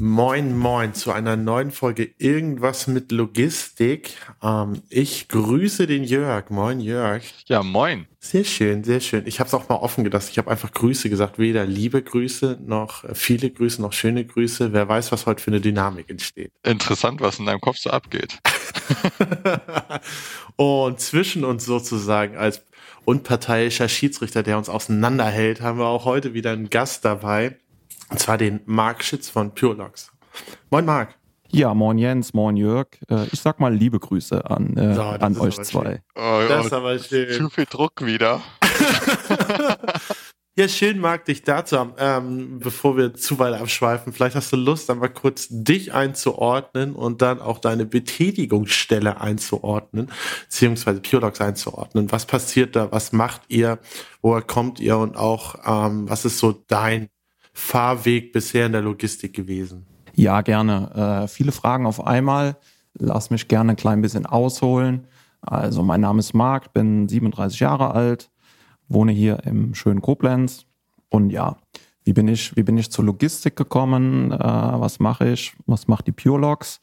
Moin, moin zu einer neuen Folge Irgendwas mit Logistik. Ähm, ich grüße den Jörg. Moin, Jörg. Ja, moin. Sehr schön, sehr schön. Ich habe es auch mal offen gedacht. Ich habe einfach Grüße gesagt. Weder liebe Grüße noch viele Grüße noch schöne Grüße. Wer weiß, was heute für eine Dynamik entsteht. Interessant, was in deinem Kopf so abgeht. Und zwischen uns sozusagen als unparteiischer Schiedsrichter, der uns auseinanderhält, haben wir auch heute wieder einen Gast dabei. Und zwar den Marc Schitz von Purelogs. Moin Marc. Ja, moin Jens, moin Jörg. Äh, ich sag mal liebe Grüße an, äh, so, an euch zwei. Oh, das ist aber schön. Zu viel Druck wieder. ja, schön, Marc, dich da zu haben. Ähm, bevor wir zu weit abschweifen, vielleicht hast du Lust, einmal kurz dich einzuordnen und dann auch deine Betätigungsstelle einzuordnen, beziehungsweise Purelogs einzuordnen. Was passiert da? Was macht ihr? Woher kommt ihr? Und auch, ähm, was ist so dein Fahrweg bisher in der Logistik gewesen? Ja, gerne. Äh, viele Fragen auf einmal. Lass mich gerne ein klein bisschen ausholen. Also mein Name ist Marc, bin 37 Jahre alt, wohne hier im schönen Koblenz. Und ja, wie bin ich, wie bin ich zur Logistik gekommen? Äh, was mache ich? Was macht die Purelogs?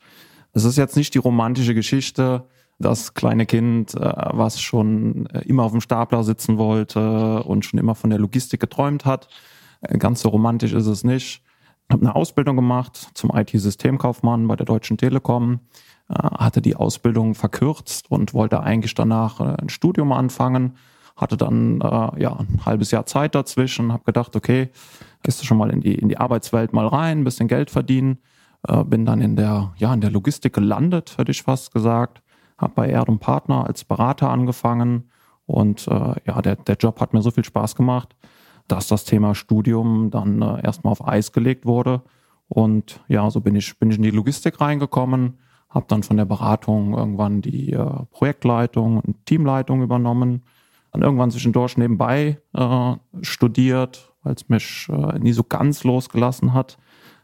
Es ist jetzt nicht die romantische Geschichte, das kleine Kind, äh, was schon immer auf dem Stapler sitzen wollte und schon immer von der Logistik geträumt hat, ganz so romantisch ist es nicht. Ich habe eine Ausbildung gemacht zum IT-Systemkaufmann bei der Deutschen Telekom, äh, hatte die Ausbildung verkürzt und wollte eigentlich danach äh, ein Studium anfangen. Hatte dann ja ein halbes Jahr Zeit dazwischen, habe gedacht, okay, gehst du schon mal in die in die Arbeitswelt mal rein, ein bisschen Geld verdienen. bin dann in der ja in der Logistik gelandet, hätte ich fast gesagt. Habe bei Erd Partner als Berater angefangen und ja der der Job hat mir so viel Spaß gemacht, dass das Thema Studium dann äh, erstmal auf Eis gelegt wurde. Und ja, so bin ich, bin ich in die Logistik reingekommen, habe dann von der Beratung irgendwann die äh, Projektleitung und Teamleitung übernommen, dann irgendwann zwischendurch nebenbei äh, studiert, weil es mich äh, nie so ganz losgelassen hat,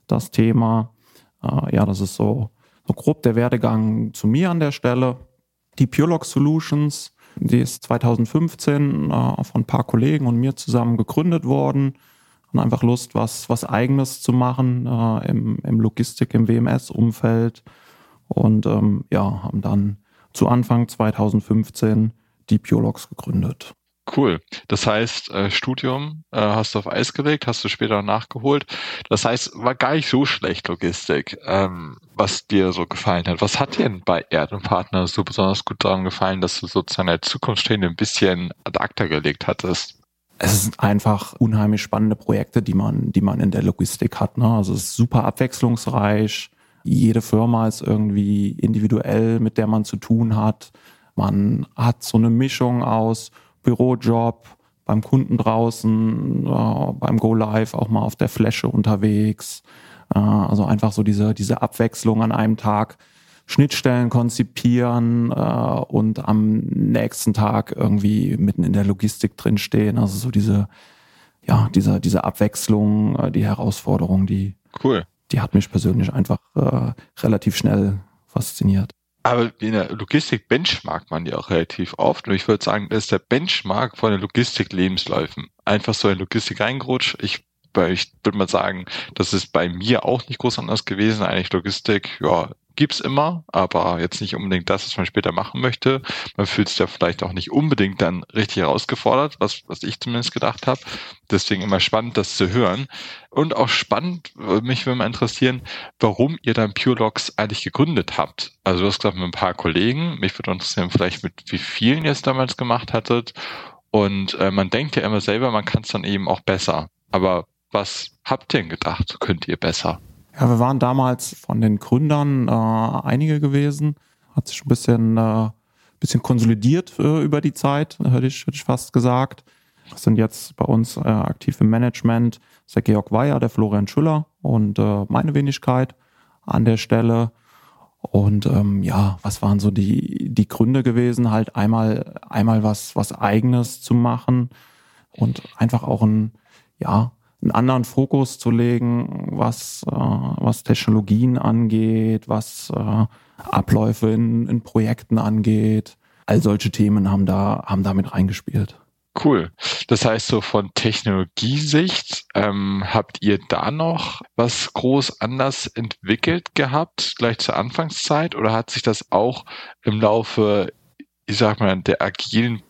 das Thema. Äh, ja, das ist so, so grob der Werdegang zu mir an der Stelle. Die Purelog Solutions die ist 2015 äh, von ein paar Kollegen und mir zusammen gegründet worden. Und einfach Lust, was, was Eigenes zu machen äh, im, im Logistik, im WMS-Umfeld. Und ähm, ja, haben dann zu Anfang 2015 die Biologs gegründet. Cool. Das heißt, äh, Studium äh, hast du auf Eis gelegt, hast du später nachgeholt. Das heißt, war gar nicht so schlecht Logistik, ähm, was dir so gefallen hat. Was hat dir denn bei Erd und Partner so besonders gut daran gefallen, dass du sozusagen der Zukunftsstehende ein bisschen ad acta gelegt hattest? Es sind einfach unheimlich spannende Projekte, die man, die man in der Logistik hat. Ne? Also es ist super abwechslungsreich. Jede Firma ist irgendwie individuell, mit der man zu tun hat. Man hat so eine Mischung aus Bürojob, beim Kunden draußen, äh, beim Go Live auch mal auf der Fläche unterwegs. Äh, also einfach so diese, diese Abwechslung an einem Tag. Schnittstellen konzipieren äh, und am nächsten Tag irgendwie mitten in der Logistik drinstehen. Also so diese, ja, diese, diese Abwechslung, äh, die Herausforderung, die, cool. die hat mich persönlich einfach relativ schnell fasziniert. Aber in der Logistik benchmarkt man ja auch relativ oft. Und ich würde sagen, das ist der Benchmark von den Logistik-Lebensläufen. Einfach so in Logistik reingerutscht. Ich, ich würde mal sagen, das ist bei mir auch nicht groß anders gewesen. Eigentlich Logistik, ja, gibt's immer, aber jetzt nicht unbedingt das, was man später machen möchte. Man fühlt sich da vielleicht auch nicht unbedingt dann richtig herausgefordert, was, was ich zumindest gedacht habe. Deswegen immer spannend, das zu hören. Und auch spannend, mich würde mal interessieren, warum ihr dann PureLogs eigentlich gegründet habt. Also du hast gesagt, mit ein paar Kollegen. Mich würde interessieren, vielleicht mit wie vielen ihr es damals gemacht hattet. Und äh, man denkt ja immer selber, man kann es dann eben auch besser. Aber was habt ihr denn gedacht, könnt ihr besser? Ja, wir waren damals von den Gründern äh, einige gewesen. Hat sich ein bisschen, äh, bisschen konsolidiert äh, über die Zeit, hätte ich, hätte ich fast gesagt. Das sind jetzt bei uns äh, aktiv im Management. Der Georg Weyer, der Florian Schüller und äh, meine Wenigkeit an der Stelle. Und ähm, ja, was waren so die, die Gründe gewesen, halt einmal, einmal was, was eigenes zu machen und einfach auch ein, ja, einen anderen Fokus zu legen, was, äh, was Technologien angeht, was äh, Abläufe in, in Projekten angeht. All solche Themen haben da, haben damit reingespielt. Cool. Das heißt, so von Technologiesicht, ähm, habt ihr da noch was groß anders entwickelt gehabt, gleich zur Anfangszeit, oder hat sich das auch im Laufe, ich sag mal, der agilen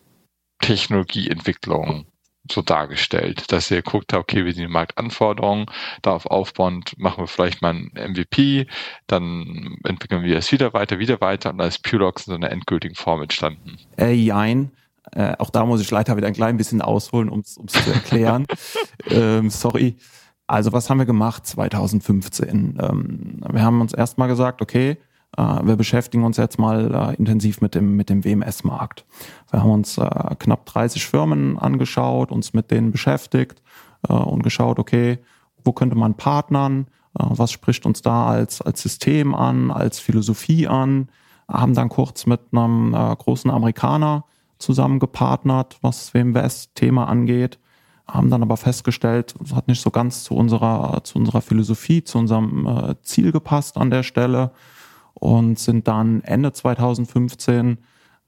Technologieentwicklung so dargestellt, dass ihr guckt, okay, wie sind die Marktanforderungen, darauf aufbauend machen wir vielleicht mal ein MVP, dann entwickeln wir es wieder weiter, wieder weiter und da ist Purelox in so einer endgültigen Form entstanden. Äh, jein. Äh, auch da muss ich leider wieder ein klein bisschen ausholen, um es zu erklären. ähm, sorry. Also was haben wir gemacht 2015? Ähm, wir haben uns erstmal gesagt, okay, wir beschäftigen uns jetzt mal äh, intensiv mit dem, mit dem WMS-Markt. Wir haben uns äh, knapp 30 Firmen angeschaut, uns mit denen beschäftigt äh, und geschaut, okay, wo könnte man partnern? Äh, was spricht uns da als, als System an, als Philosophie an? Haben dann kurz mit einem äh, großen Amerikaner zusammen gepartnert, was WM West Thema angeht, haben dann aber festgestellt, es hat nicht so ganz zu unserer, zu unserer Philosophie, zu unserem äh, Ziel gepasst an der Stelle und sind dann Ende 2015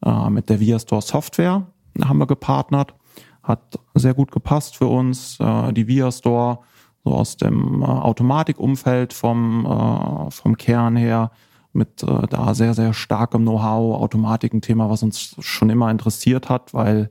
äh, mit der VIA Store Software haben wir gepartnert. Hat sehr gut gepasst für uns. Äh, die VIA Store so aus dem äh, Automatikumfeld vom, äh, vom Kern her mit äh, da sehr, sehr starkem Know-how, Automatik ein Thema, was uns schon immer interessiert hat, weil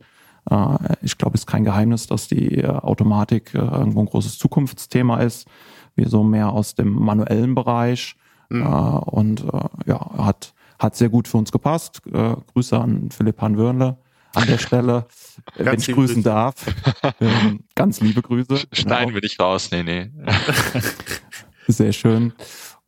äh, ich glaube, es ist kein Geheimnis, dass die Automatik irgendwo ein großes Zukunftsthema ist. Wir so mehr aus dem manuellen Bereich mhm. äh, und äh, ja, hat, hat sehr gut für uns gepasst. Äh, Grüße an Philipp Hanwörnle an der Stelle, wenn ich grüßen Grüße. darf. Ähm, ganz liebe Grüße. Schneiden genau. wir dich raus, nee, nee. Sehr schön.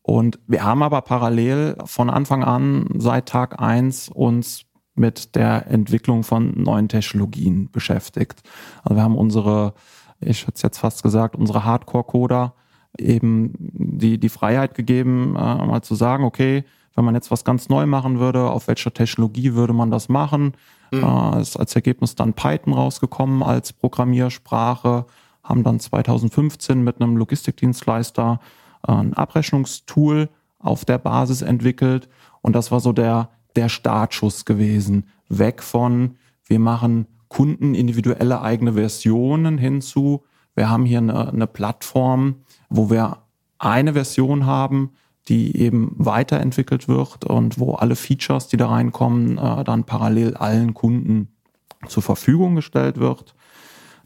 Und wir haben aber parallel von Anfang an seit Tag eins uns mit der Entwicklung von neuen Technologien beschäftigt. Also wir haben unsere, ich hätte es jetzt fast gesagt, unsere Hardcore-Coder eben die, die Freiheit gegeben, äh, mal zu sagen, okay, wenn man jetzt was ganz neu machen würde, auf welcher Technologie würde man das machen? Mhm. Äh, ist als Ergebnis dann Python rausgekommen als Programmiersprache, haben dann 2015 mit einem Logistikdienstleister ein Abrechnungstool auf der Basis entwickelt. Und das war so der, der Startschuss gewesen. Weg von, wir machen Kunden individuelle eigene Versionen hinzu. Wir haben hier eine, eine Plattform, wo wir eine Version haben, die eben weiterentwickelt wird und wo alle Features, die da reinkommen, äh, dann parallel allen Kunden zur Verfügung gestellt wird.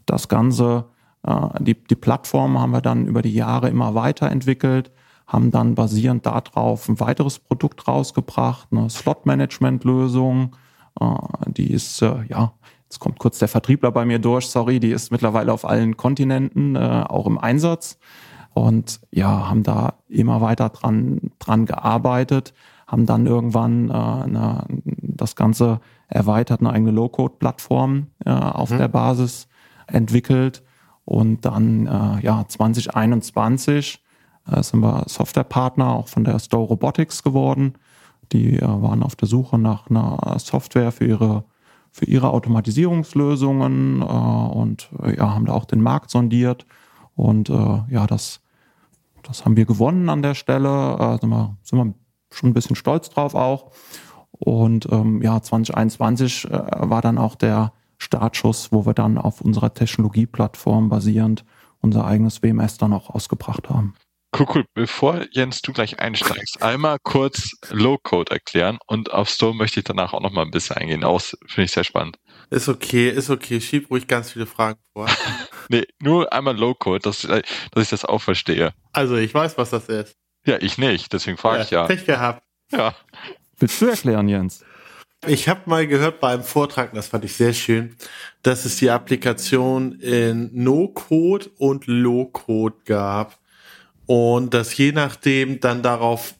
Das Ganze äh, die, die Plattform haben wir dann über die Jahre immer weiterentwickelt, haben dann basierend darauf ein weiteres Produkt rausgebracht, eine Slot-Management-Lösung. Äh, die ist, ja, jetzt kommt kurz der Vertriebler bei mir durch, sorry, die ist mittlerweile auf allen Kontinenten auch im Einsatz. Und ja, haben da immer weiter dran, dran gearbeitet, haben dann irgendwann äh, eine, das Ganze erweitert, eine eigene Low-Code-Plattform äh, auf mhm. der Basis entwickelt und dann äh, ja 2021 äh, sind wir Softwarepartner auch von der Store Robotics geworden. Die äh, waren auf der Suche nach einer Software für ihre für ihre Automatisierungslösungen äh, und äh, ja haben da auch den Markt sondiert und äh, ja das das haben wir gewonnen an der Stelle. Äh, sind, wir, sind wir schon ein bisschen stolz drauf auch. Und ähm, ja, 2021 äh, war dann auch der Startschuss, wo wir dann auf unserer Technologieplattform basierend unser eigenes WMS dann auch ausgebracht haben. Cool, cool. Bevor Jens, du gleich einsteigst, einmal kurz Low-Code erklären und auf Store möchte ich danach auch noch mal ein bisschen eingehen. Aus finde ich sehr spannend. Ist okay, ist okay. Schieb ruhig ganz viele Fragen vor. nee, nur einmal Low-Code, dass, dass ich das auch verstehe. Also ich weiß, was das ist. Ja, ich nicht, deswegen frage ja, ich ja. Pech gehabt. Ja. Willst du erklären, Jens? Ich habe mal gehört bei einem Vortrag, das fand ich sehr schön, dass es die Applikation in No-Code und Low-Code gab und dass je nachdem dann darauf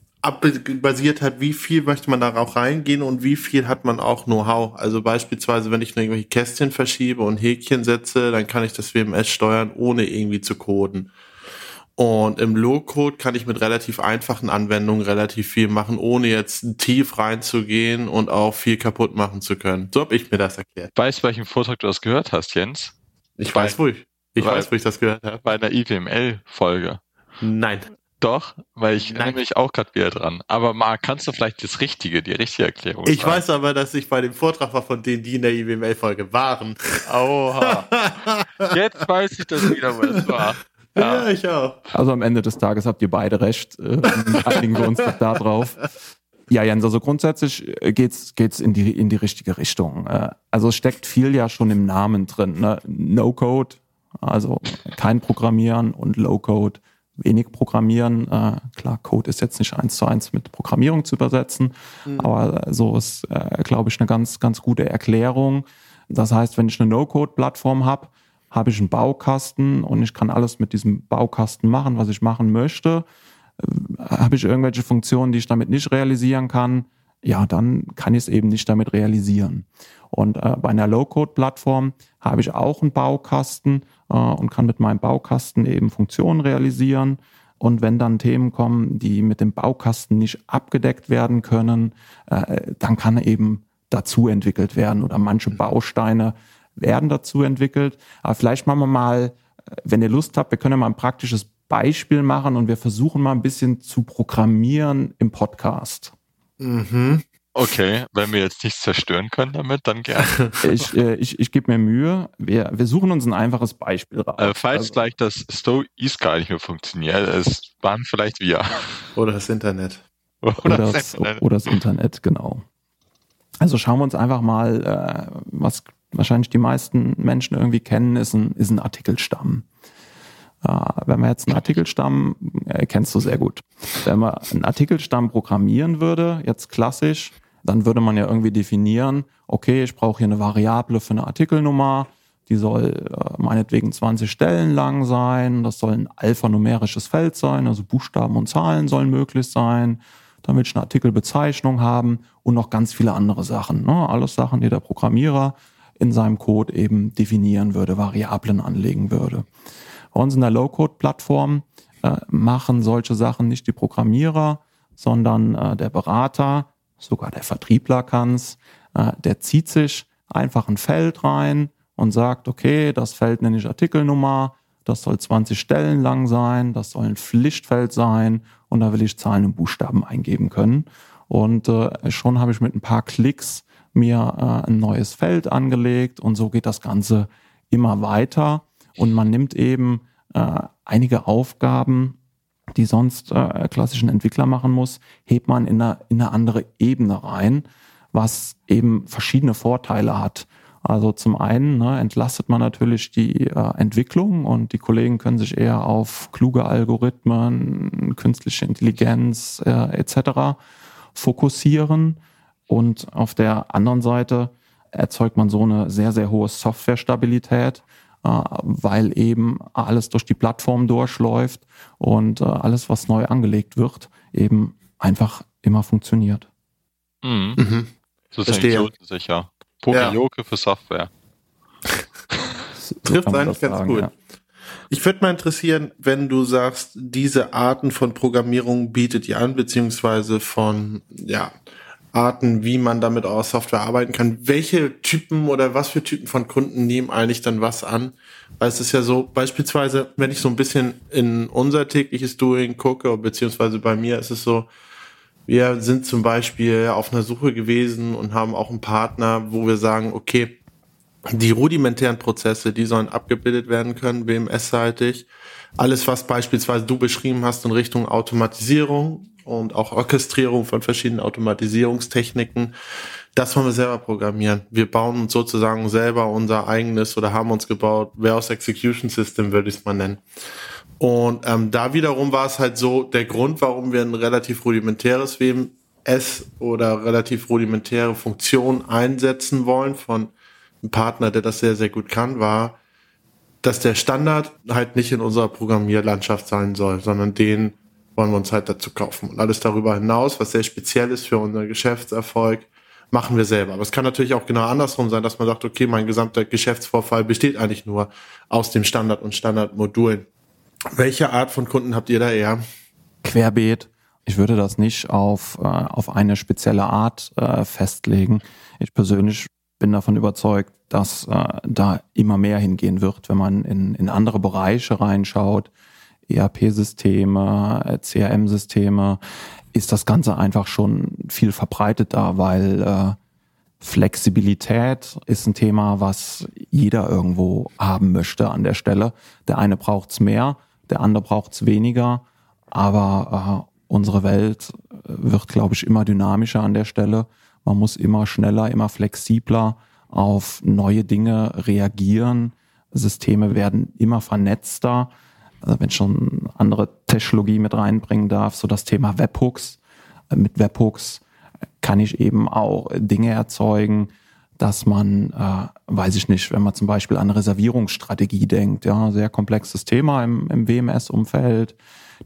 basiert hat, wie viel möchte man da auch reingehen und wie viel hat man auch Know-how. Also beispielsweise, wenn ich nur irgendwelche Kästchen verschiebe und Häkchen setze, dann kann ich das WMS steuern, ohne irgendwie zu coden. Und im Low-Code kann ich mit relativ einfachen Anwendungen relativ viel machen, ohne jetzt tief reinzugehen und auch viel kaputt machen zu können. So habe ich mir das erklärt. Weißt du, welchen Vortrag du das gehört hast, Jens? Ich Bei, weiß, wo ich. Ich weiß, wo ich das gehört habe. Bei einer IWML-Folge. Nein. Doch, weil ich erinnere mich auch gerade wieder dran. Aber Marc, kannst du vielleicht das Richtige, die richtige Erklärung Ich sagen? weiß aber, dass ich bei dem Vortrag war von denen, die in der IWML-Folge waren. Oha. Jetzt weiß ich das wieder, wo es war. Ja. ja. ich auch. Also am Ende des Tages habt ihr beide recht. Äh, einigen wir uns doch da drauf. Ja, Jens, also grundsätzlich äh, geht's geht's in die in die richtige Richtung. Äh, also steckt viel ja schon im Namen drin. Ne? No Code, also kein Programmieren und Low Code wenig Programmieren. Äh, klar, Code ist jetzt nicht eins zu eins mit Programmierung zu übersetzen, mhm. aber so ist, äh, glaube ich, eine ganz, ganz gute Erklärung. Das heißt, wenn ich eine No-Code-Plattform habe, habe ich einen Baukasten und ich kann alles mit diesem Baukasten machen, was ich machen möchte. Äh, habe ich irgendwelche Funktionen, die ich damit nicht realisieren kann, ja, dann kann ich es eben nicht damit realisieren. Und äh, bei einer Low-Code-Plattform habe ich auch einen Baukasten äh, und kann mit meinem Baukasten eben Funktionen realisieren. Und wenn dann Themen kommen, die mit dem Baukasten nicht abgedeckt werden können, äh, dann kann eben dazu entwickelt werden oder manche Bausteine werden dazu entwickelt. Aber vielleicht machen wir mal, äh, wenn ihr Lust habt, wir können ja mal ein praktisches Beispiel machen und wir versuchen mal ein bisschen zu programmieren im Podcast. Mhm. Okay, wenn wir jetzt nichts zerstören können damit, dann gerne. ich äh, ich, ich gebe mir Mühe. Wir, wir suchen uns ein einfaches Beispiel raus. Äh, falls also, gleich das Stow East gar nicht mehr funktioniert, es waren vielleicht wir. Oder das Internet. Oder, oder das, das, Internet. Oder das Internet, genau. Also schauen wir uns einfach mal, äh, was wahrscheinlich die meisten Menschen irgendwie kennen, ist ein, ist ein Artikelstamm. Äh, wenn man jetzt einen Artikelstamm, äh, kennst du sehr gut, wenn man einen Artikelstamm programmieren würde, jetzt klassisch, dann würde man ja irgendwie definieren, okay, ich brauche hier eine Variable für eine Artikelnummer, die soll äh, meinetwegen 20 Stellen lang sein, das soll ein alphanumerisches Feld sein, also Buchstaben und Zahlen sollen möglich sein, damit ich eine Artikelbezeichnung haben und noch ganz viele andere Sachen. Ne? Alles Sachen, die der Programmierer in seinem Code eben definieren würde, Variablen anlegen würde. Bei uns in der Low-Code-Plattform äh, machen solche Sachen nicht die Programmierer, sondern äh, der Berater, sogar der Vertriebler kann's. Äh, der zieht sich einfach ein Feld rein und sagt, okay, das Feld nenne ich Artikelnummer, das soll 20 Stellen lang sein, das soll ein Pflichtfeld sein und da will ich Zahlen und Buchstaben eingeben können. Und äh, schon habe ich mit ein paar Klicks mir äh, ein neues Feld angelegt und so geht das Ganze immer weiter. Und man nimmt eben äh, einige Aufgaben, die sonst äh, klassischen Entwickler machen muss, hebt man in eine, in eine andere Ebene rein, was eben verschiedene Vorteile hat. Also zum einen ne, entlastet man natürlich die äh, Entwicklung und die Kollegen können sich eher auf kluge Algorithmen, künstliche Intelligenz äh, etc. fokussieren. Und auf der anderen Seite erzeugt man so eine sehr, sehr hohe Softwarestabilität, äh, weil eben alles durch die Plattform durchläuft und äh, alles, was neu angelegt wird, eben einfach immer funktioniert. Mhm. Mhm. So ist sicher. Pokejoke ja. für Software. Trifft eigentlich ganz sagen, gut. Ja. Ich würde mal interessieren, wenn du sagst, diese Arten von Programmierung bietet ihr an, beziehungsweise von, ja, Arten, wie man damit aus Software arbeiten kann. Welche Typen oder was für Typen von Kunden nehmen eigentlich dann was an? Weil es ist ja so, beispielsweise, wenn ich so ein bisschen in unser tägliches Doing gucke, beziehungsweise bei mir ist es so, wir sind zum Beispiel auf einer Suche gewesen und haben auch einen Partner, wo wir sagen, okay, die rudimentären Prozesse, die sollen abgebildet werden können, BMS-seitig. Alles, was beispielsweise du beschrieben hast in Richtung Automatisierung, und auch Orchestrierung von verschiedenen Automatisierungstechniken. Das wollen wir selber programmieren. Wir bauen uns sozusagen selber unser eigenes oder haben uns gebaut, Warehouse Execution System würde ich es mal nennen. Und ähm, da wiederum war es halt so, der Grund, warum wir ein relativ rudimentäres WMS oder relativ rudimentäre Funktion einsetzen wollen von einem Partner, der das sehr, sehr gut kann, war, dass der Standard halt nicht in unserer Programmierlandschaft sein soll, sondern den wollen wir uns halt dazu kaufen. Und alles darüber hinaus, was sehr speziell ist für unseren Geschäftserfolg, machen wir selber. Aber es kann natürlich auch genau andersrum sein, dass man sagt, okay, mein gesamter Geschäftsvorfall besteht eigentlich nur aus dem Standard und Standardmodulen. Welche Art von Kunden habt ihr da eher? Querbeet. Ich würde das nicht auf, äh, auf eine spezielle Art äh, festlegen. Ich persönlich bin davon überzeugt, dass äh, da immer mehr hingehen wird, wenn man in, in andere Bereiche reinschaut, ERP-Systeme, äh, CRM-Systeme, ist das Ganze einfach schon viel verbreiteter, weil äh, Flexibilität ist ein Thema, was jeder irgendwo haben möchte an der Stelle. Der eine braucht's mehr, der andere braucht's weniger, aber äh, unsere Welt wird, glaube ich, immer dynamischer an der Stelle. Man muss immer schneller, immer flexibler auf neue Dinge reagieren. Systeme werden immer vernetzter. Also wenn schon andere Technologie mit reinbringen darf, so das Thema Webhooks. Äh, mit Webhooks kann ich eben auch Dinge erzeugen, dass man, äh, weiß ich nicht, wenn man zum Beispiel an Reservierungsstrategie denkt, ja, sehr komplexes Thema im, im WMS-Umfeld.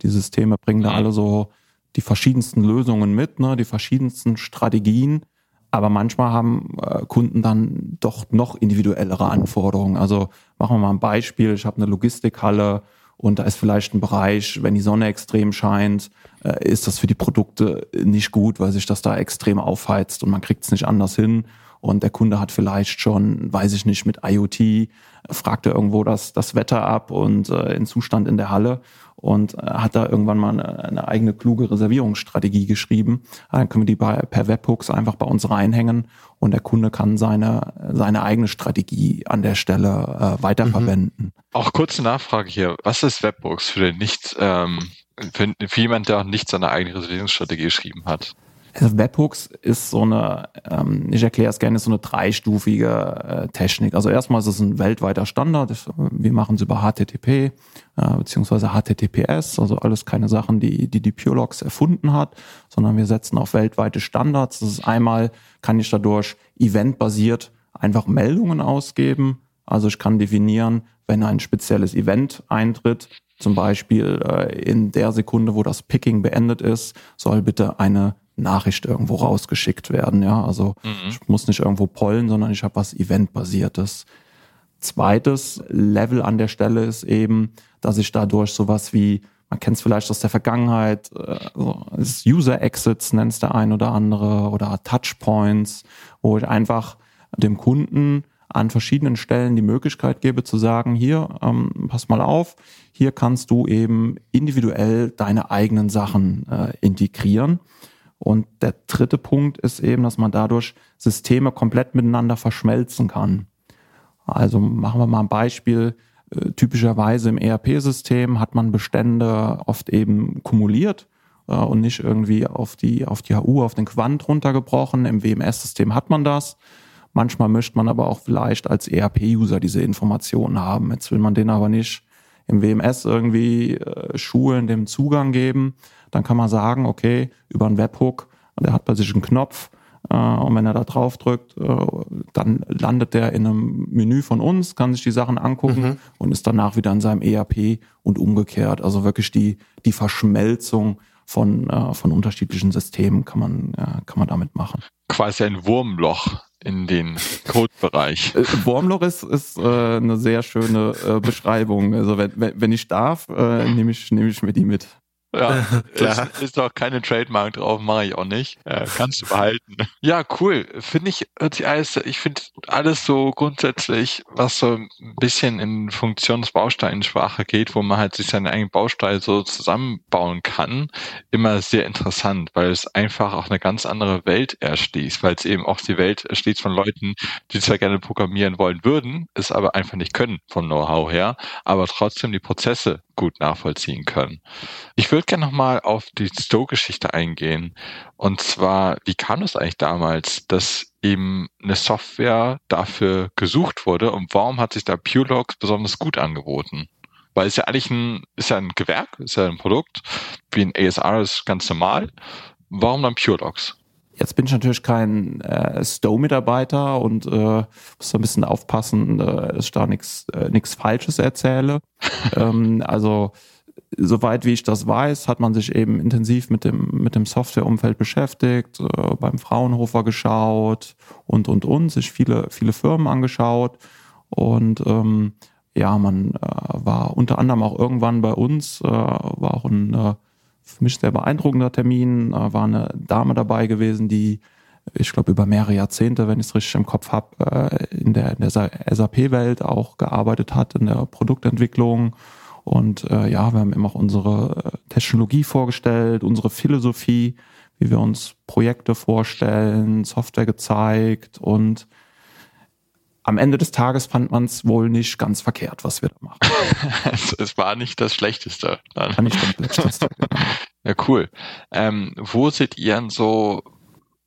Die Systeme bringen da alle so die verschiedensten Lösungen mit, ne, die verschiedensten Strategien. Aber manchmal haben äh, Kunden dann doch noch individuellere Anforderungen. Also machen wir mal ein Beispiel. Ich habe eine Logistikhalle und da ist vielleicht ein Bereich, wenn die Sonne extrem scheint, äh, ist das für die Produkte nicht gut, weil sich das da extrem aufheizt und man kriegt es nicht anders hin. Und der Kunde hat vielleicht schon, weiß ich nicht, mit IoT, fragt er irgendwo das, das Wetter ab und äh, den Zustand in der Halle und äh, hat da irgendwann mal eine, eine, eigene kluge Reservierungsstrategie geschrieben. Dann können wir die bei, per Webhooks einfach bei uns reinhängen und der Kunde kann seine, seine eigene Strategie an der Stelle äh, weiterverwenden. Mhm. Auch kurze Nachfrage hier. Was ist Webhooks für den nicht, ähm, für, für jemand, der nicht seine eigene Reservierungsstrategie geschrieben hat? Also Webhooks ist so eine, ähm, ich erkläre es gerne, ist so eine dreistufige äh, Technik. Also erstmal ist es ein weltweiter Standard. Wir machen es über HTTP äh, beziehungsweise HTTPS, also alles keine Sachen, die die, die PureLogs erfunden hat, sondern wir setzen auf weltweite Standards. Das ist einmal, kann ich dadurch eventbasiert einfach Meldungen ausgeben. Also ich kann definieren, wenn ein spezielles Event eintritt, zum Beispiel äh, in der Sekunde, wo das Picking beendet ist, soll bitte eine Nachricht irgendwo rausgeschickt werden. Ja, also mhm. ich muss nicht irgendwo pollen, sondern ich habe was Eventbasiertes. Zweites Level an der Stelle ist eben, dass ich dadurch sowas wie, man kennt es vielleicht aus der Vergangenheit, äh, User Exits nennt es der ein oder andere oder Touchpoints, wo ich einfach dem Kunden an verschiedenen Stellen die Möglichkeit gebe zu sagen, hier, ähm, pass mal auf, hier kannst du eben individuell deine eigenen Sachen äh, integrieren. Und der dritte Punkt ist eben, dass man dadurch Systeme komplett miteinander verschmelzen kann. Also machen wir mal ein Beispiel. Äh, typischerweise im ERP-System hat man Bestände oft eben kumuliert äh, und nicht irgendwie auf die, auf die HU, auf den Quant runtergebrochen. Im WMS-System hat man das. Manchmal möchte man aber auch vielleicht als ERP-User diese Informationen haben. Jetzt will man den aber nicht im WMS irgendwie äh, schulen, dem Zugang geben, dann kann man sagen, okay, über einen Webhook, der hat bei sich einen Knopf, äh, und wenn er da drauf drückt, äh, dann landet der in einem Menü von uns, kann sich die Sachen angucken mhm. und ist danach wieder in seinem ERP und umgekehrt. Also wirklich die, die Verschmelzung von, äh, von unterschiedlichen Systemen kann man, äh, kann man damit machen. Quasi ein Wurmloch in den Codebereich. Wurmloch ist, ist äh, eine sehr schöne äh, Beschreibung. Also wenn, wenn ich darf, äh, nehme ich, nehm ich mir die mit. Ja, klar. Ist, ist doch keine Trademark drauf, mache ich auch nicht. Äh, kannst du behalten. Ja, cool. Finde ich, hört sich alles, ich finde alles so grundsätzlich, was so ein bisschen in Funktionsbausteinsprache geht, wo man halt sich seine eigenen Bausteine so zusammenbauen kann, immer sehr interessant, weil es einfach auch eine ganz andere Welt erschließt, weil es eben auch die Welt erschließt von Leuten, die zwar gerne programmieren wollen würden, es aber einfach nicht können vom Know-how her, aber trotzdem die Prozesse gut nachvollziehen können. Ich würde gerne nochmal auf die Stowe-Geschichte eingehen. Und zwar, wie kam es eigentlich damals, dass eben eine Software dafür gesucht wurde und warum hat sich da PureLogs besonders gut angeboten? Weil es ja eigentlich ein, ist ja ein Gewerk, ist ja ein Produkt, wie ein ASR ist ganz normal. Warum dann PureLogs? Jetzt bin ich natürlich kein äh, Stowe-Mitarbeiter und äh, muss da ein bisschen aufpassen, äh, dass ich da nichts äh, nichts Falsches erzähle. ähm, also soweit wie ich das weiß, hat man sich eben intensiv mit dem mit dem Softwareumfeld beschäftigt, äh, beim Fraunhofer geschaut und und und sich viele viele Firmen angeschaut und ähm, ja, man äh, war unter anderem auch irgendwann bei uns, äh, war auch ein äh, für mich sehr beeindruckender Termin, war eine Dame dabei gewesen, die ich glaube über mehrere Jahrzehnte, wenn ich es richtig im Kopf habe, äh, in der, der SAP-Welt auch gearbeitet hat, in der Produktentwicklung. Und äh, ja, wir haben immer auch unsere äh, Technologie vorgestellt, unsere Philosophie, wie wir uns Projekte vorstellen, Software gezeigt und am Ende des Tages fand man es wohl nicht ganz verkehrt, was wir da machen. es war nicht das Schlechteste. War nicht das Schlechteste. ja, cool. Ähm, wo seht ihr denn so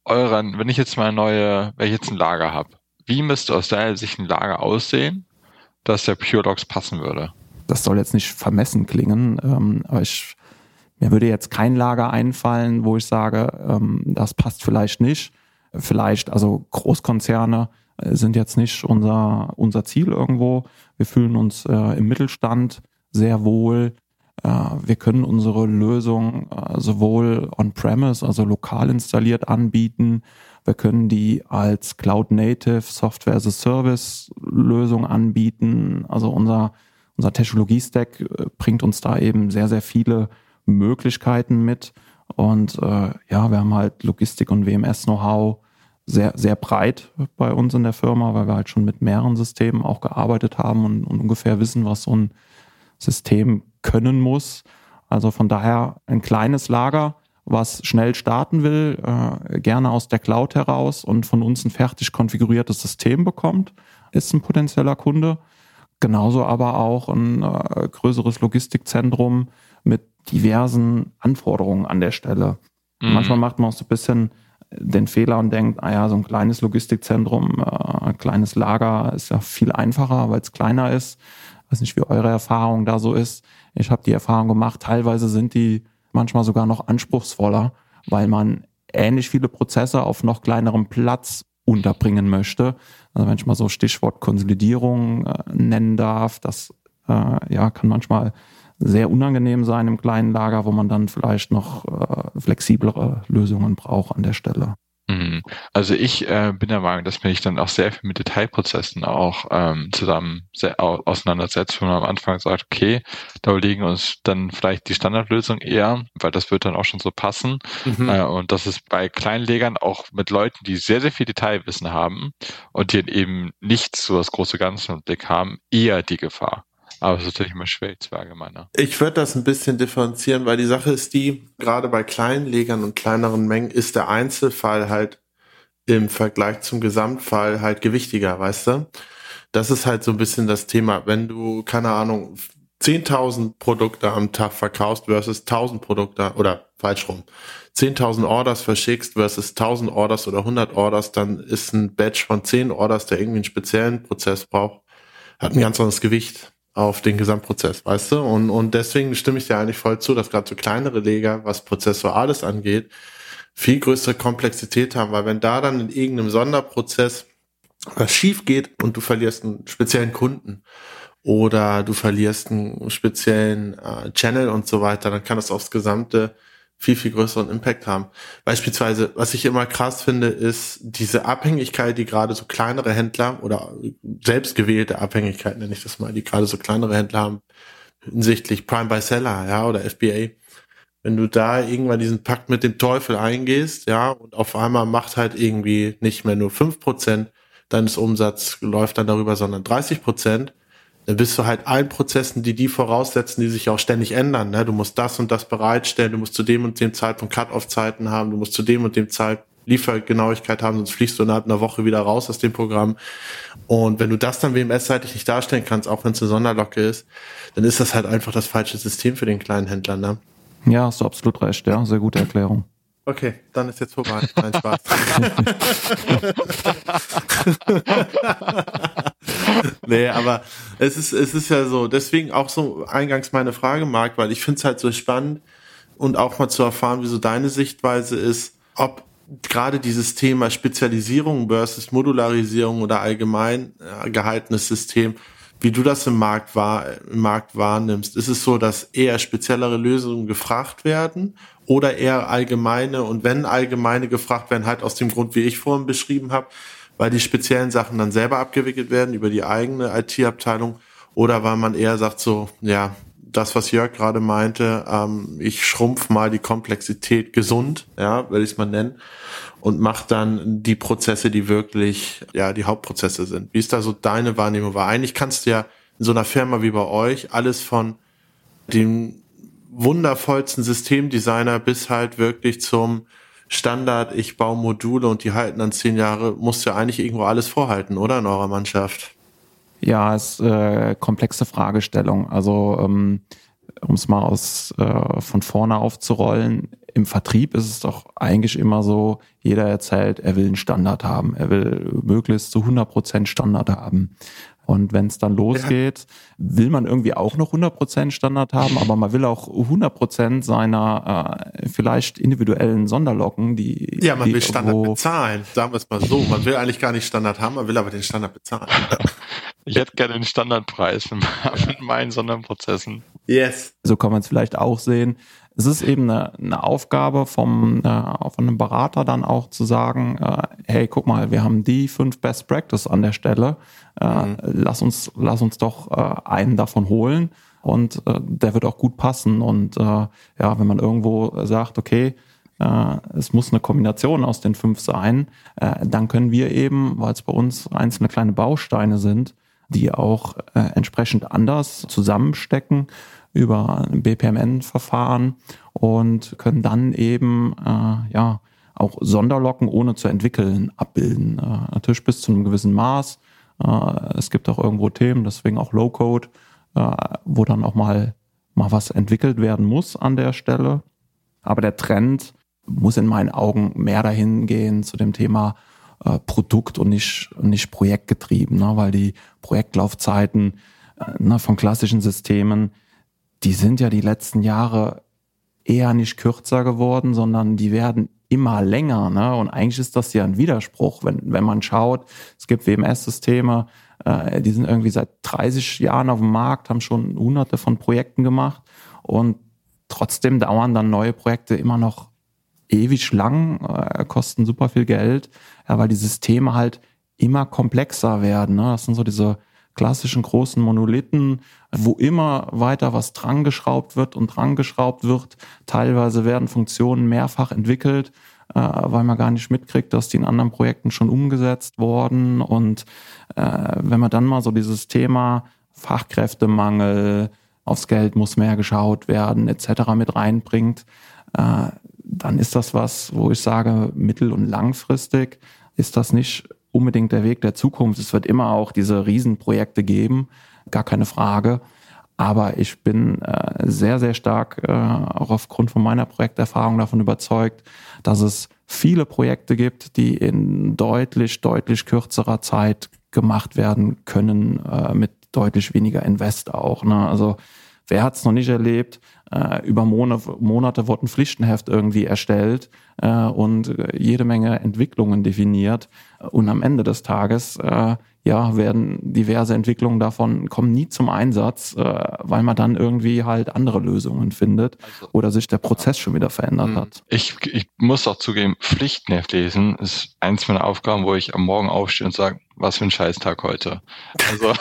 euren, wenn ich jetzt mal neue, wenn ich jetzt ein Lager habe, wie müsste aus deiner Sicht ein Lager aussehen, dass der Pure Dogs passen würde? Das soll jetzt nicht vermessen klingen, ähm, aber ich, mir würde jetzt kein Lager einfallen, wo ich sage, ähm, das passt vielleicht nicht. Vielleicht, also Großkonzerne sind jetzt nicht unser, unser Ziel irgendwo. Wir fühlen uns äh, im Mittelstand sehr wohl. Äh, wir können unsere Lösung äh, sowohl on-premise, also lokal installiert anbieten. Wir können die als Cloud-Native Software as a Service Lösung anbieten. Also unser, unser Technologie-Stack äh, bringt uns da eben sehr, sehr viele Möglichkeiten mit. Und äh, ja, wir haben halt Logistik und WMS-Know-how sehr, sehr breit bei uns in der Firma, weil wir halt schon mit mehreren Systemen auch gearbeitet haben und, und ungefähr wissen, was so ein System können muss. Also von daher ein kleines Lager, was schnell starten will, äh, gerne aus der Cloud heraus und von uns ein fertig konfiguriertes System bekommt, ist ein potenzieller Kunde. Genauso aber auch ein äh, größeres Logistikzentrum mit diversen Anforderungen an der Stelle. Mhm. Manchmal macht man auch so ein bisschen den Fehler und denkt, ah ja, so ein kleines Logistikzentrum, äh, kleines Lager ist ja viel einfacher, weil es kleiner ist. Ich weiß nicht, wie eure Erfahrung da so ist. Ich habe die Erfahrung gemacht, teilweise sind die manchmal sogar noch anspruchsvoller, weil man ähnlich viele Prozesse auf noch kleinerem Platz unterbringen möchte. Also wenn ich mal so Stichwort Konsolidierung äh, nennen darf, das äh, ja kann manchmal sehr unangenehm sein im kleinen Lager, wo man dann vielleicht noch äh, flexiblere Lösungen braucht an der Stelle. Mhm. Also ich äh, bin der Meinung, dass man sich dann auch sehr viel mit Detailprozessen auch ähm, zusammen sehr auseinandersetzt, wenn man am Anfang sagt, okay, da überlegen wir uns dann vielleicht die Standardlösung eher, weil das wird dann auch schon so passen. Mhm. Äh, und das ist bei Kleinlegern auch mit Leuten, die sehr, sehr viel Detailwissen haben und die eben nicht so das große Ganze im Blick haben, eher die Gefahr. Aber es ist natürlich immer schwer zu allgemeiner. Ich würde das ein bisschen differenzieren, weil die Sache ist die, gerade bei Kleinlegern und kleineren Mengen ist der Einzelfall halt im Vergleich zum Gesamtfall halt gewichtiger, weißt du? Das ist halt so ein bisschen das Thema. Wenn du, keine Ahnung, 10.000 Produkte am Tag verkaufst versus 1.000 Produkte oder falsch rum, 10.000 Orders verschickst versus 1.000 Orders oder 100 Orders, dann ist ein Batch von 10 Orders, der irgendwie einen speziellen Prozess braucht, hat ein ganz anderes Gewicht auf den Gesamtprozess, weißt du? Und, und deswegen stimme ich dir eigentlich voll zu, dass gerade so kleinere Leger, was Prozessuales angeht, viel größere Komplexität haben, weil wenn da dann in irgendeinem Sonderprozess was schief geht und du verlierst einen speziellen Kunden oder du verlierst einen speziellen äh, Channel und so weiter, dann kann das aufs gesamte viel, viel größeren Impact haben. Beispielsweise, was ich immer krass finde, ist diese Abhängigkeit, die gerade so kleinere Händler oder selbstgewählte Abhängigkeit, nenne ich das mal, die gerade so kleinere Händler haben, hinsichtlich Prime by Seller, ja, oder FBA. Wenn du da irgendwann diesen Pakt mit dem Teufel eingehst, ja, und auf einmal macht halt irgendwie nicht mehr nur fünf Prozent deines Umsatzes läuft dann darüber, sondern 30 Prozent, dann bist du halt allen Prozessen, die die voraussetzen, die sich auch ständig ändern. Ne? Du musst das und das bereitstellen, du musst zu dem und dem Zeitpunkt Cut-off-Zeiten haben, du musst zu dem und dem Zeit Liefergenauigkeit haben, sonst fliegst du innerhalb einer Woche wieder raus aus dem Programm. Und wenn du das dann WMS-seitig nicht darstellen kannst, auch wenn es eine Sonderlocke ist, dann ist das halt einfach das falsche System für den kleinen Händler. Ne? Ja, hast du absolut recht. Ja, sehr gute Erklärung. Okay, dann ist jetzt vorbei. Nein, Spaß. nee, aber es ist, es ist ja so, deswegen auch so eingangs meine Frage, Marc, weil ich finde es halt so spannend und auch mal zu erfahren, wie so deine Sichtweise ist, ob gerade dieses Thema Spezialisierung versus Modularisierung oder allgemein äh, gehaltenes System, wie du das im Markt, wahr, im Markt wahrnimmst. Ist es so, dass eher speziellere Lösungen gefragt werden oder eher allgemeine und wenn allgemeine gefragt werden, halt aus dem Grund, wie ich vorhin beschrieben habe, weil die speziellen Sachen dann selber abgewickelt werden über die eigene IT-Abteilung Oder weil man eher sagt so, ja, das, was Jörg gerade meinte, ähm, ich schrumpf mal die Komplexität gesund, ja, will ich es mal nennen, und mach dann die Prozesse, die wirklich, ja, die Hauptprozesse sind. Wie ist da so deine Wahrnehmung? Weil eigentlich kannst du ja in so einer Firma wie bei euch alles von dem wundervollsten Systemdesigner bis halt wirklich zum Standard, ich baue Module und die halten dann zehn Jahre, musst du ja eigentlich irgendwo alles vorhalten, oder in eurer Mannschaft? Ja, ist äh, komplexe Fragestellung. Also ähm, um es mal aus äh, von vorne aufzurollen, im Vertrieb ist es doch eigentlich immer so, jeder erzählt, er will einen Standard haben, er will möglichst zu 100% Standard haben. Und wenn es dann losgeht, ja. will man irgendwie auch noch 100% Standard haben, aber man will auch 100% seiner äh, vielleicht individuellen Sonderlocken, die... Ja, man die will Standard bezahlen, sagen wir es mal so. Man will eigentlich gar nicht Standard haben, man will aber den Standard bezahlen. Ich hätte gerne den Standardpreis mit meinen Sonderprozessen. Yes. So kann man es vielleicht auch sehen. Es ist eben eine, eine Aufgabe vom, äh, von einem Berater dann auch zu sagen, äh, hey, guck mal, wir haben die fünf Best Practice an der Stelle. Äh, mhm. lass uns, lass uns doch äh, einen davon holen und äh, der wird auch gut passen. Und äh, ja, wenn man irgendwo sagt, okay, äh, es muss eine Kombination aus den fünf sein, äh, dann können wir eben, weil es bei uns einzelne kleine Bausteine sind, die auch äh, entsprechend anders zusammenstecken über ein BPMN-Verfahren und können dann eben äh, ja auch Sonderlocken ohne zu entwickeln abbilden. Äh, natürlich bis zu einem gewissen Maß. Äh, es gibt auch irgendwo Themen, deswegen auch Low-Code, äh, wo dann auch mal mal was entwickelt werden muss an der Stelle. Aber der Trend muss in meinen Augen mehr dahin gehen zu dem Thema äh, Produkt und nicht, nicht projektgetrieben, ne? weil die Projektlaufzeiten äh, ne, von klassischen Systemen, die sind ja die letzten Jahre eher nicht kürzer geworden, sondern die werden immer länger. Ne? Und eigentlich ist das ja ein Widerspruch, wenn, wenn man schaut, es gibt WMS-Systeme, äh, die sind irgendwie seit 30 Jahren auf dem Markt, haben schon hunderte von Projekten gemacht und trotzdem dauern dann neue Projekte immer noch ewig lang, äh, kosten super viel Geld, ja, weil die Systeme halt immer komplexer werden. Ne? Das sind so diese klassischen großen Monolithen, wo immer weiter was dran geschraubt wird und dran geschraubt wird. Teilweise werden Funktionen mehrfach entwickelt, äh, weil man gar nicht mitkriegt, dass die in anderen Projekten schon umgesetzt wurden. Und äh, wenn man dann mal so dieses Thema Fachkräftemangel, aufs Geld muss mehr geschaut werden, etc. mit reinbringt, äh, dann ist das was, wo ich sage, mittel- und langfristig ist das nicht unbedingt der Weg der Zukunft. Es wird immer auch diese Riesenprojekte geben, gar keine Frage. Aber ich bin äh, sehr, sehr stark äh, auch aufgrund von meiner Projekterfahrung davon überzeugt, dass es viele Projekte gibt, die in deutlich, deutlich kürzerer Zeit gemacht werden können, äh, mit deutlich weniger Invest auch. Ne? Also wer hat es noch nicht erlebt? Äh, über Monate, Monate wurde ein Pflichtenheft irgendwie erstellt äh, und jede Menge Entwicklungen definiert. Und am Ende des Tages äh, ja, werden diverse Entwicklungen davon kommen nie zum Einsatz, äh, weil man dann irgendwie halt andere Lösungen findet also, oder sich der Prozess schon wieder verändert hm. hat. Ich, ich muss auch zugeben, Pflichtenheft lesen ist eins meiner Aufgaben, wo ich am Morgen aufstehe und sage, was für ein Scheißtag heute. Also,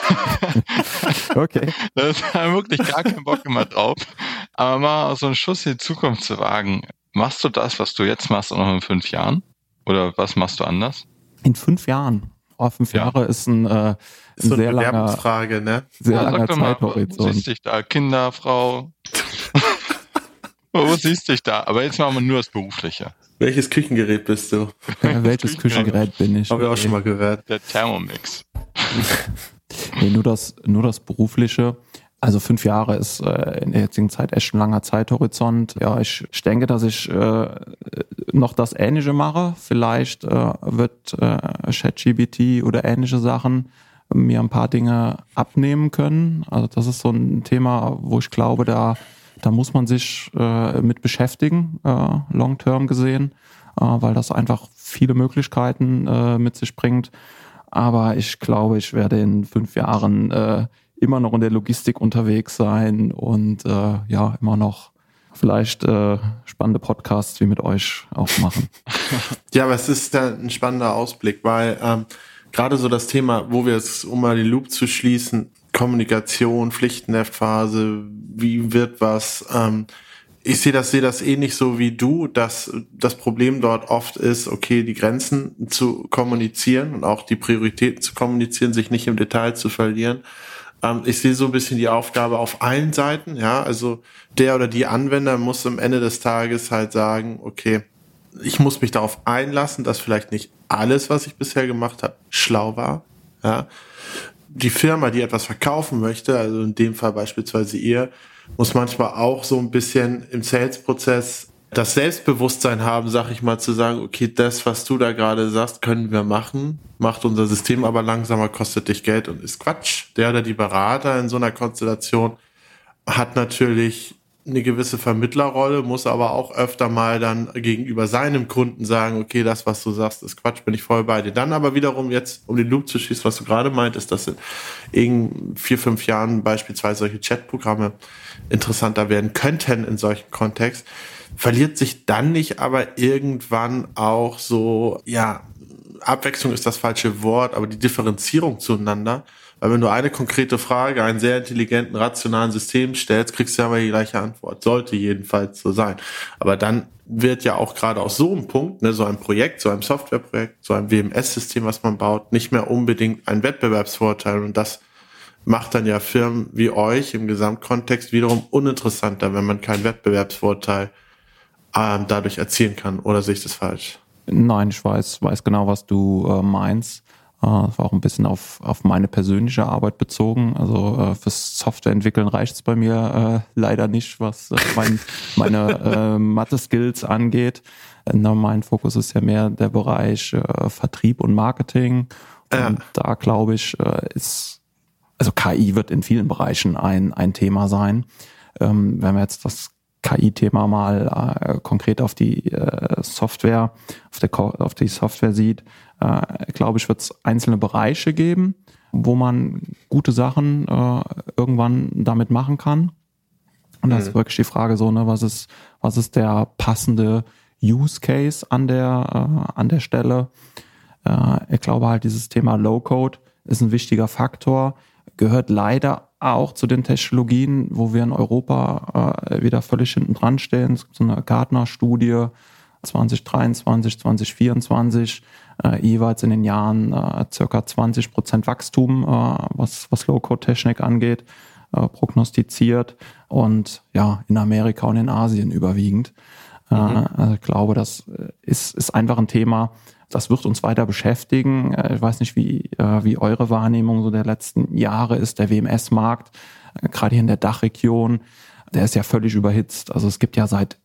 okay. da ist wirklich gar kein Bock immer drauf. Aber mal so einen Schuss in die Zukunft zu wagen, machst du das, was du jetzt machst, auch noch in fünf Jahren? Oder was machst du anders? In fünf Jahren. Oh, fünf ja. Jahre ist ein, äh, ein ist so sehr langer, Frage, ne? sehr ja, langer Zeithorizont. Wo siehst dich da? Kinder, Frau? wo siehst du dich da? Aber jetzt machen wir nur das Berufliche. Welches Küchengerät bist du? Ja, welches Küchengerät bin ich? Habe ich auch schon mal gehört. Der Thermomix. nee, nur das, nur das Berufliche. Also fünf Jahre ist äh, in der jetzigen Zeit echt ein langer Zeithorizont. Ja, ich, ich denke, dass ich äh, noch das Ähnliche mache. Vielleicht äh, wird äh, ChatGBT oder ähnliche Sachen mir ein paar Dinge abnehmen können. Also das ist so ein Thema, wo ich glaube, da da muss man sich äh, mit beschäftigen, äh, long-term gesehen, äh, weil das einfach viele Möglichkeiten äh, mit sich bringt. Aber ich glaube, ich werde in fünf Jahren äh, immer noch in der Logistik unterwegs sein und äh, ja, immer noch vielleicht äh, spannende Podcasts wie mit euch auch machen. ja, aber es ist da ein spannender Ausblick, weil ähm, gerade so das Thema, wo wir es, um mal den Loop zu schließen, Kommunikation, Pflichtenheftphase, wie wird was, ähm, ich sehe das, sehe das ähnlich so wie du, dass das Problem dort oft ist, okay, die Grenzen zu kommunizieren und auch die Prioritäten zu kommunizieren, sich nicht im Detail zu verlieren. Ähm, ich sehe so ein bisschen die Aufgabe auf allen Seiten, ja, also der oder die Anwender muss am Ende des Tages halt sagen, okay, ich muss mich darauf einlassen, dass vielleicht nicht alles, was ich bisher gemacht habe, schlau war, ja. Die Firma, die etwas verkaufen möchte, also in dem Fall beispielsweise ihr, muss manchmal auch so ein bisschen im Sales-Prozess das Selbstbewusstsein haben, sag ich mal, zu sagen, okay, das, was du da gerade sagst, können wir machen, macht unser System aber langsamer, kostet dich Geld und ist Quatsch. Der oder die Berater in so einer Konstellation hat natürlich eine gewisse Vermittlerrolle, muss aber auch öfter mal dann gegenüber seinem Kunden sagen, okay, das, was du sagst, ist Quatsch, bin ich voll bei dir. Dann aber wiederum jetzt, um den Loop zu schießen, was du gerade meintest, dass in vier, fünf Jahren beispielsweise solche Chatprogramme interessanter werden könnten in solchen Kontext, verliert sich dann nicht aber irgendwann auch so, ja, Abwechslung ist das falsche Wort, aber die Differenzierung zueinander, weil wenn du eine konkrete Frage einen sehr intelligenten, rationalen System stellst, kriegst du ja aber die gleiche Antwort. Sollte jedenfalls so sein. Aber dann wird ja auch gerade aus so einem Punkt, ne, so ein Projekt, so ein Softwareprojekt, so ein WMS-System, was man baut, nicht mehr unbedingt ein Wettbewerbsvorteil. Und das macht dann ja Firmen wie euch im Gesamtkontext wiederum uninteressanter, wenn man keinen Wettbewerbsvorteil ähm, dadurch erzielen kann. Oder sehe ich das falsch? Nein, ich weiß, weiß genau, was du äh, meinst. Äh, das war auch ein bisschen auf, auf meine persönliche Arbeit bezogen. Also äh, fürs Softwareentwickeln reicht es bei mir äh, leider nicht, was äh, mein, meine äh, Mathe-Skills angeht. Äh, mein Fokus ist ja mehr der Bereich äh, Vertrieb und Marketing. Ja. Und da glaube ich, äh, ist, also KI wird in vielen Bereichen ein, ein Thema sein. Ähm, wenn wir jetzt das KI-Thema mal äh, konkret auf die äh, Software, auf, der, auf die Software sieht, äh, glaube ich, wird es einzelne Bereiche geben, wo man gute Sachen äh, irgendwann damit machen kann. Und das mhm. ist wirklich die Frage so, ne, was ist, was ist der passende Use Case an der, äh, an der Stelle? Äh, ich glaube halt, dieses Thema Low Code ist ein wichtiger Faktor, gehört leider auch zu den Technologien, wo wir in Europa äh, wieder völlig hinten dran stehen. Es gibt so eine Gartner-Studie 2023, 2024, äh, jeweils in den Jahren äh, circa 20 Prozent Wachstum, äh, was, was Low-Code-Technik angeht, äh, prognostiziert und ja, in Amerika und in Asien überwiegend. Äh, mhm. also ich glaube, das ist, ist einfach ein Thema, das wird uns weiter beschäftigen. Äh, ich weiß nicht, wie, äh, wie eure Wahrnehmung so der letzten Jahre ist. Der WMS-Markt, äh, gerade hier in der Dachregion, der ist ja völlig überhitzt. Also es gibt ja seit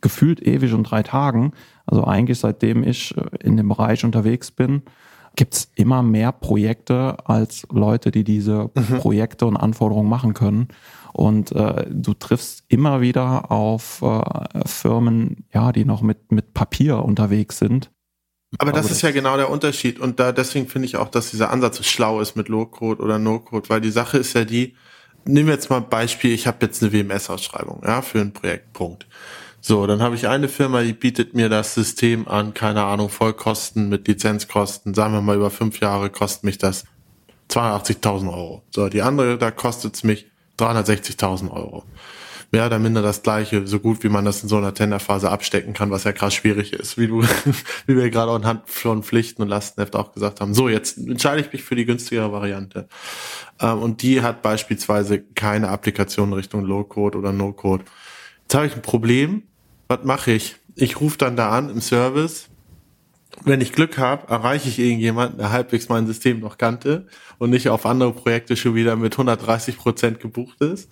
gefühlt ewig und drei Tagen, also eigentlich seitdem ich in dem Bereich unterwegs bin, gibt's immer mehr Projekte als Leute, die diese mhm. Projekte und Anforderungen machen können. Und äh, du triffst immer wieder auf äh, Firmen, ja, die noch mit, mit Papier unterwegs sind aber das ist ja genau der Unterschied. Und da deswegen finde ich auch, dass dieser Ansatz schlau ist mit Low-Code oder No-Code, weil die Sache ist ja die, nehmen wir jetzt mal ein Beispiel, ich habe jetzt eine WMS-Ausschreibung, ja, für ein Projekt. Punkt. So, dann habe ich eine Firma, die bietet mir das System an, keine Ahnung, Vollkosten mit Lizenzkosten, sagen wir mal über fünf Jahre kostet mich das 82.000 Euro. So, die andere, da kostet es mich 360.000 Euro mehr oder minder das gleiche, so gut wie man das in so einer Tenderphase abstecken kann, was ja krass schwierig ist, wie du, wie wir gerade anhand von Pflichten und Lastenheft auch gesagt haben. So, jetzt entscheide ich mich für die günstigere Variante. Ähm, und die hat beispielsweise keine Applikation Richtung Low-Code oder No-Code. Jetzt habe ich ein Problem. Was mache ich? Ich rufe dann da an im Service. Wenn ich Glück habe, erreiche ich irgendjemanden, der halbwegs mein System noch kannte und nicht auf andere Projekte schon wieder mit 130 Prozent gebucht ist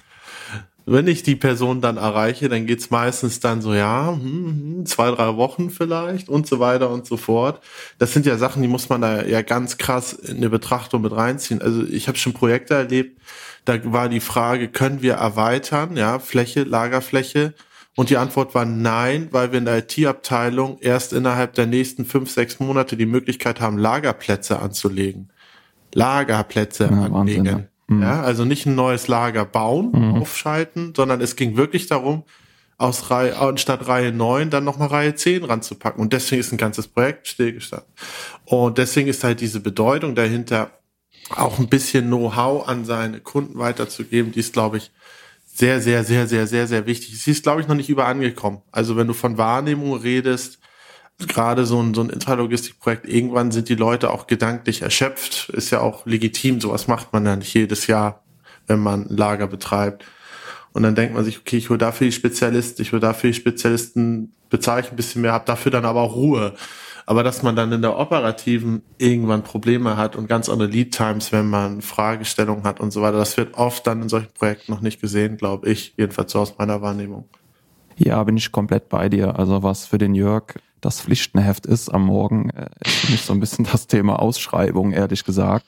wenn ich die Person dann erreiche, dann geht's meistens dann so, ja, hm, hm, zwei, drei Wochen vielleicht und so weiter und so fort. Das sind ja Sachen, die muss man da ja ganz krass in eine Betrachtung mit reinziehen. Also ich habe schon Projekte erlebt, da war die Frage, können wir erweitern, ja, Fläche, Lagerfläche? Und die Antwort war nein, weil wir in der IT-Abteilung erst innerhalb der nächsten fünf, sechs Monate die Möglichkeit haben, Lagerplätze anzulegen. Lagerplätze ja, anlegen. Wahnsinn, Mhm. Ja, also nicht ein neues Lager bauen, mhm. aufschalten, sondern es ging wirklich darum, aus Reihe, anstatt Reihe 9 dann nochmal Reihe 10 ranzupacken. Und deswegen ist ein ganzes Projekt stillgestanden. Und deswegen ist halt diese Bedeutung dahinter auch ein bisschen Know-how an seine Kunden weiterzugeben, die ist, glaube ich, sehr, sehr, sehr, sehr, sehr, sehr wichtig. Sie ist, glaube ich, noch nicht überall angekommen. Also wenn du von Wahrnehmung redest, gerade so ein, so ein Intralogistikprojekt, irgendwann sind die Leute auch gedanklich erschöpft. Ist ja auch legitim, sowas macht man ja nicht jedes Jahr, wenn man ein Lager betreibt. Und dann denkt man sich, okay, ich hole dafür die Spezialisten, ich hole dafür die Spezialisten, bezahle ich ein bisschen mehr, habe dafür dann aber auch Ruhe. Aber dass man dann in der operativen irgendwann Probleme hat und ganz andere Lead Times, wenn man Fragestellungen hat und so weiter, das wird oft dann in solchen Projekten noch nicht gesehen, glaube ich, jedenfalls so aus meiner Wahrnehmung. Ja, bin ich komplett bei dir. Also was für den Jörg das Pflichtenheft ist am Morgen, äh, ist für mich so ein bisschen das Thema Ausschreibung, ehrlich gesagt.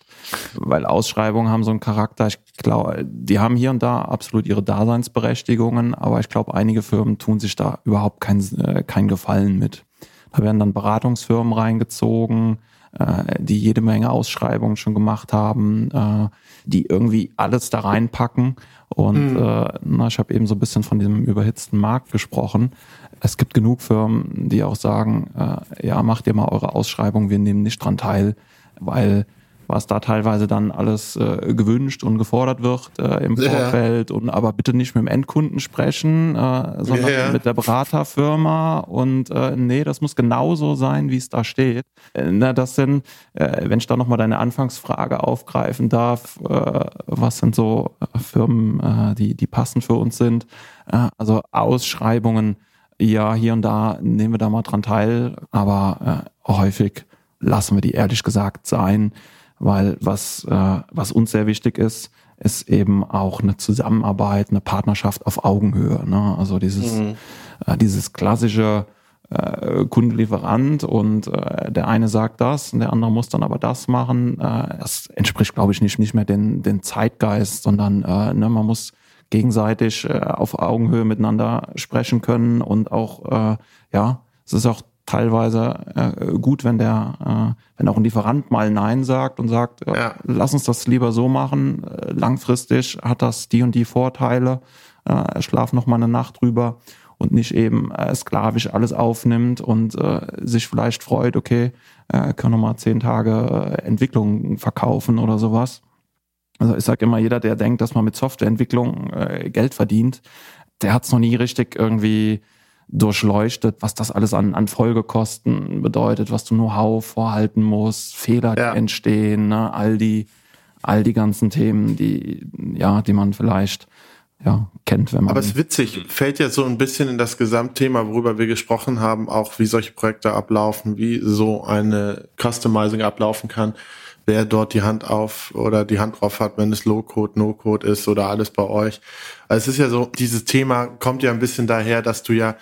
Weil Ausschreibungen haben so einen Charakter, ich glaube, die haben hier und da absolut ihre Daseinsberechtigungen, aber ich glaube, einige Firmen tun sich da überhaupt keinen äh, kein Gefallen mit. Da werden dann Beratungsfirmen reingezogen, äh, die jede Menge Ausschreibungen schon gemacht haben, äh, die irgendwie alles da reinpacken. Und mhm. äh, na, ich habe eben so ein bisschen von diesem überhitzten Markt gesprochen. Es gibt genug Firmen, die auch sagen, äh, ja, macht ihr mal eure Ausschreibung, wir nehmen nicht dran teil, weil was da teilweise dann alles äh, gewünscht und gefordert wird äh, im Vorfeld ja. und aber bitte nicht mit dem Endkunden sprechen, äh, sondern ja. mit der Beraterfirma und äh, nee, das muss genauso sein, wie es da steht. Äh, na, das sind, äh, wenn ich da nochmal deine Anfangsfrage aufgreifen darf, äh, was sind so äh, Firmen, äh, die, die passend für uns sind? Äh, also Ausschreibungen, ja, hier und da nehmen wir da mal dran teil, aber äh, häufig lassen wir die ehrlich gesagt sein weil was, äh, was uns sehr wichtig ist, ist eben auch eine Zusammenarbeit, eine Partnerschaft auf Augenhöhe. Ne? Also dieses, mhm. äh, dieses klassische äh, Kundenlieferant und äh, der eine sagt das und der andere muss dann aber das machen. Äh, das entspricht, glaube ich, nicht, nicht mehr den, den Zeitgeist, sondern äh, ne, man muss gegenseitig äh, auf Augenhöhe miteinander sprechen können und auch, äh, ja, es ist auch teilweise äh, gut, wenn der, äh, wenn auch ein Lieferant mal Nein sagt und sagt, äh, ja. lass uns das lieber so machen. Äh, langfristig hat das die und die Vorteile. Äh, schlaf noch mal eine Nacht drüber und nicht eben äh, sklavisch alles aufnimmt und äh, sich vielleicht freut, okay, äh, können noch mal zehn Tage äh, Entwicklung verkaufen oder sowas. Also ich sage immer, jeder, der denkt, dass man mit Softwareentwicklung äh, Geld verdient, der hat es noch nie richtig irgendwie durchleuchtet, was das alles an, an Folgekosten bedeutet, was du Know-how vorhalten musst, Fehler ja. entstehen, ne? all die, all die ganzen Themen, die, ja, die man vielleicht ja, kennt, wenn man. Aber es ist witzig, fällt ja so ein bisschen in das Gesamtthema, worüber wir gesprochen haben, auch wie solche Projekte ablaufen, wie so eine Customizing ablaufen kann, wer dort die Hand auf oder die Hand drauf hat, wenn es Low-Code, No-Code ist oder alles bei euch. Also es ist ja so, dieses Thema kommt ja ein bisschen daher, dass du ja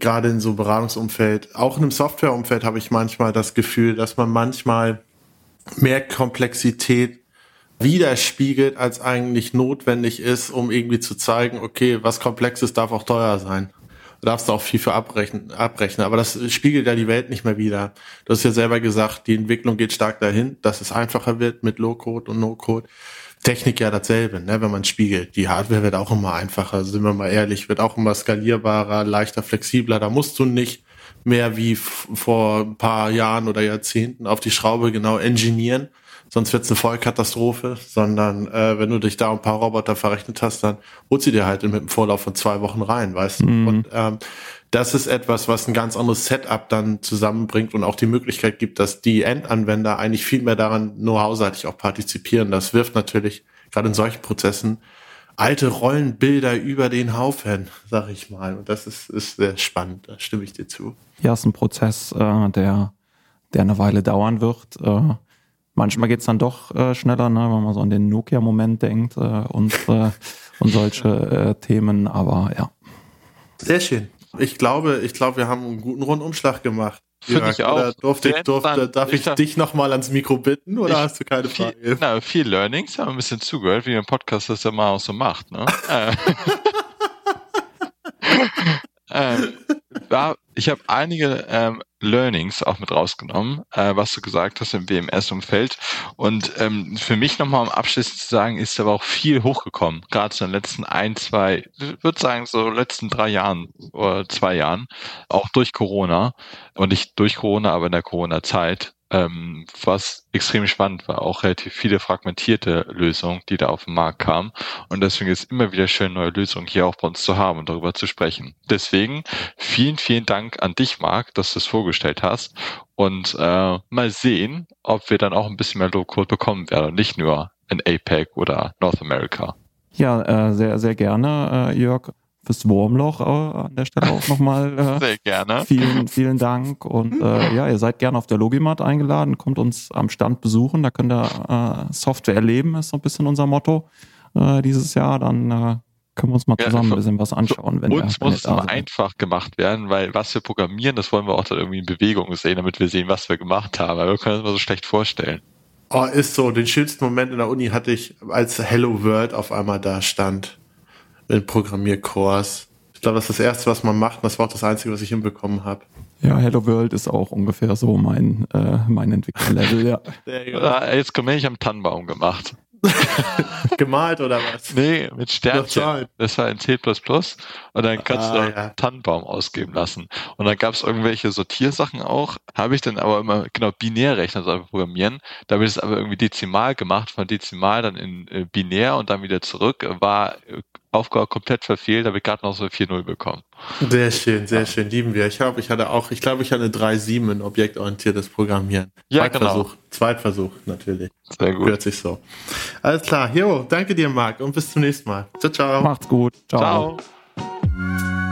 gerade in so Beratungsumfeld, auch in einem Softwareumfeld habe ich manchmal das Gefühl, dass man manchmal mehr Komplexität widerspiegelt, als eigentlich notwendig ist, um irgendwie zu zeigen, okay, was Komplexes darf auch teuer sein. Du darfst auch viel für abrechnen, abrechnen. Aber das spiegelt ja die Welt nicht mehr wieder. Du hast ja selber gesagt, die Entwicklung geht stark dahin, dass es einfacher wird mit Low-Code und No-Code. Technik ja dasselbe, ne, wenn man spiegelt. Die Hardware wird auch immer einfacher, sind wir mal ehrlich, wird auch immer skalierbarer, leichter, flexibler. Da musst du nicht mehr wie vor ein paar Jahren oder Jahrzehnten auf die Schraube genau engineeren, sonst wird's eine Vollkatastrophe, sondern äh, wenn du dich da ein paar Roboter verrechnet hast, dann holst du dir halt mit einem Vorlauf von zwei Wochen rein, weißt du. Mhm. Und ähm, das ist etwas, was ein ganz anderes Setup dann zusammenbringt und auch die Möglichkeit gibt, dass die Endanwender eigentlich viel mehr daran know-how-seitig auch partizipieren. Das wirft natürlich gerade in solchen Prozessen alte Rollenbilder über den Haufen, sag ich mal. Und das ist, ist sehr spannend, da stimme ich dir zu. Ja, ist ein Prozess, äh, der, der eine Weile dauern wird. Äh, manchmal geht's dann doch äh, schneller, ne, wenn man so an den Nokia-Moment denkt äh, und, äh, und solche äh, Themen, aber ja. Sehr schön. Ich glaube, ich glaube, wir haben einen guten Rundumschlag gemacht. Finde ich auch. Durfte, ich, durfte, darf ich, ich dich nochmal ans Mikro bitten oder ich, hast du keine viel, Frage? Na, viel Learnings, haben ein bisschen zugehört, wie ein Podcast das ja mal auch so macht. Ne? ähm, war, ich habe einige ähm, Learnings auch mit rausgenommen, äh, was du gesagt hast im WMS-Umfeld. Und ähm, für mich nochmal um abschließend zu sagen, ist aber auch viel hochgekommen, gerade in den letzten ein, zwei, ich würde sagen so letzten drei Jahren oder zwei Jahren, auch durch Corona und nicht durch Corona, aber in der Corona-Zeit ähm, was extrem spannend war, auch relativ viele fragmentierte Lösungen, die da auf den Markt kamen. Und deswegen ist immer wieder schön, neue Lösungen hier auch bei uns zu haben und darüber zu sprechen. Deswegen vielen, vielen Dank an dich, Marc, dass du es vorgestellt hast. Und äh, mal sehen, ob wir dann auch ein bisschen mehr Low-Code bekommen werden, nicht nur in APEC oder North America. Ja, äh, sehr, sehr gerne, äh, Jörg fürs Wurmloch äh, an der Stelle auch nochmal. Äh, Sehr gerne. Vielen, vielen Dank. Und äh, ja, ihr seid gerne auf der Logimat eingeladen, kommt uns am Stand besuchen. Da könnt ihr äh, Software erleben, ist so ein bisschen unser Motto äh, dieses Jahr. Dann äh, können wir uns mal zusammen ja, ein bisschen was anschauen. Wenn uns wir, muss es einfach gemacht werden, weil was wir programmieren, das wollen wir auch dann irgendwie in Bewegung sehen, damit wir sehen, was wir gemacht haben. Weil wir können uns mal so schlecht vorstellen. Oh, ist so. Den schönsten Moment in der Uni hatte ich, als Hello World auf einmal da stand in Programmierkurs. Ich glaube, das ist das Erste, was man macht. das war auch das Einzige, was ich hinbekommen habe. Ja, Hello World ist auch ungefähr so mein, äh, mein Entwicklerlevel, ja. Jetzt komme ich am Tannenbaum gemacht. Gemalt oder was? Nee, mit Sternchen. Das war in C++ und dann kannst ah, du ja. Tannenbaum ausgeben lassen. Und dann gab es irgendwelche Sortiersachen auch. Habe ich dann aber immer, genau, Binärrechner soll programmieren. Da habe ich es aber irgendwie dezimal gemacht, von dezimal dann in äh, binär und dann wieder zurück. War äh, Aufgabe komplett verfehlt, habe ich gerade noch so 4-0 bekommen. Sehr schön, sehr schön, lieben wir. Ich glaube, ich hatte auch, ich glaube, ich hatte 3-7 in objektorientiertes Programmieren. Ja, genau. Zweitversuch, genau. Zweitversuch natürlich. Sehr gut. Hört sich so. Alles klar, jo, danke dir, Marc, und bis zum nächsten Mal. Ciao, ciao. Macht's gut. ciao. ciao.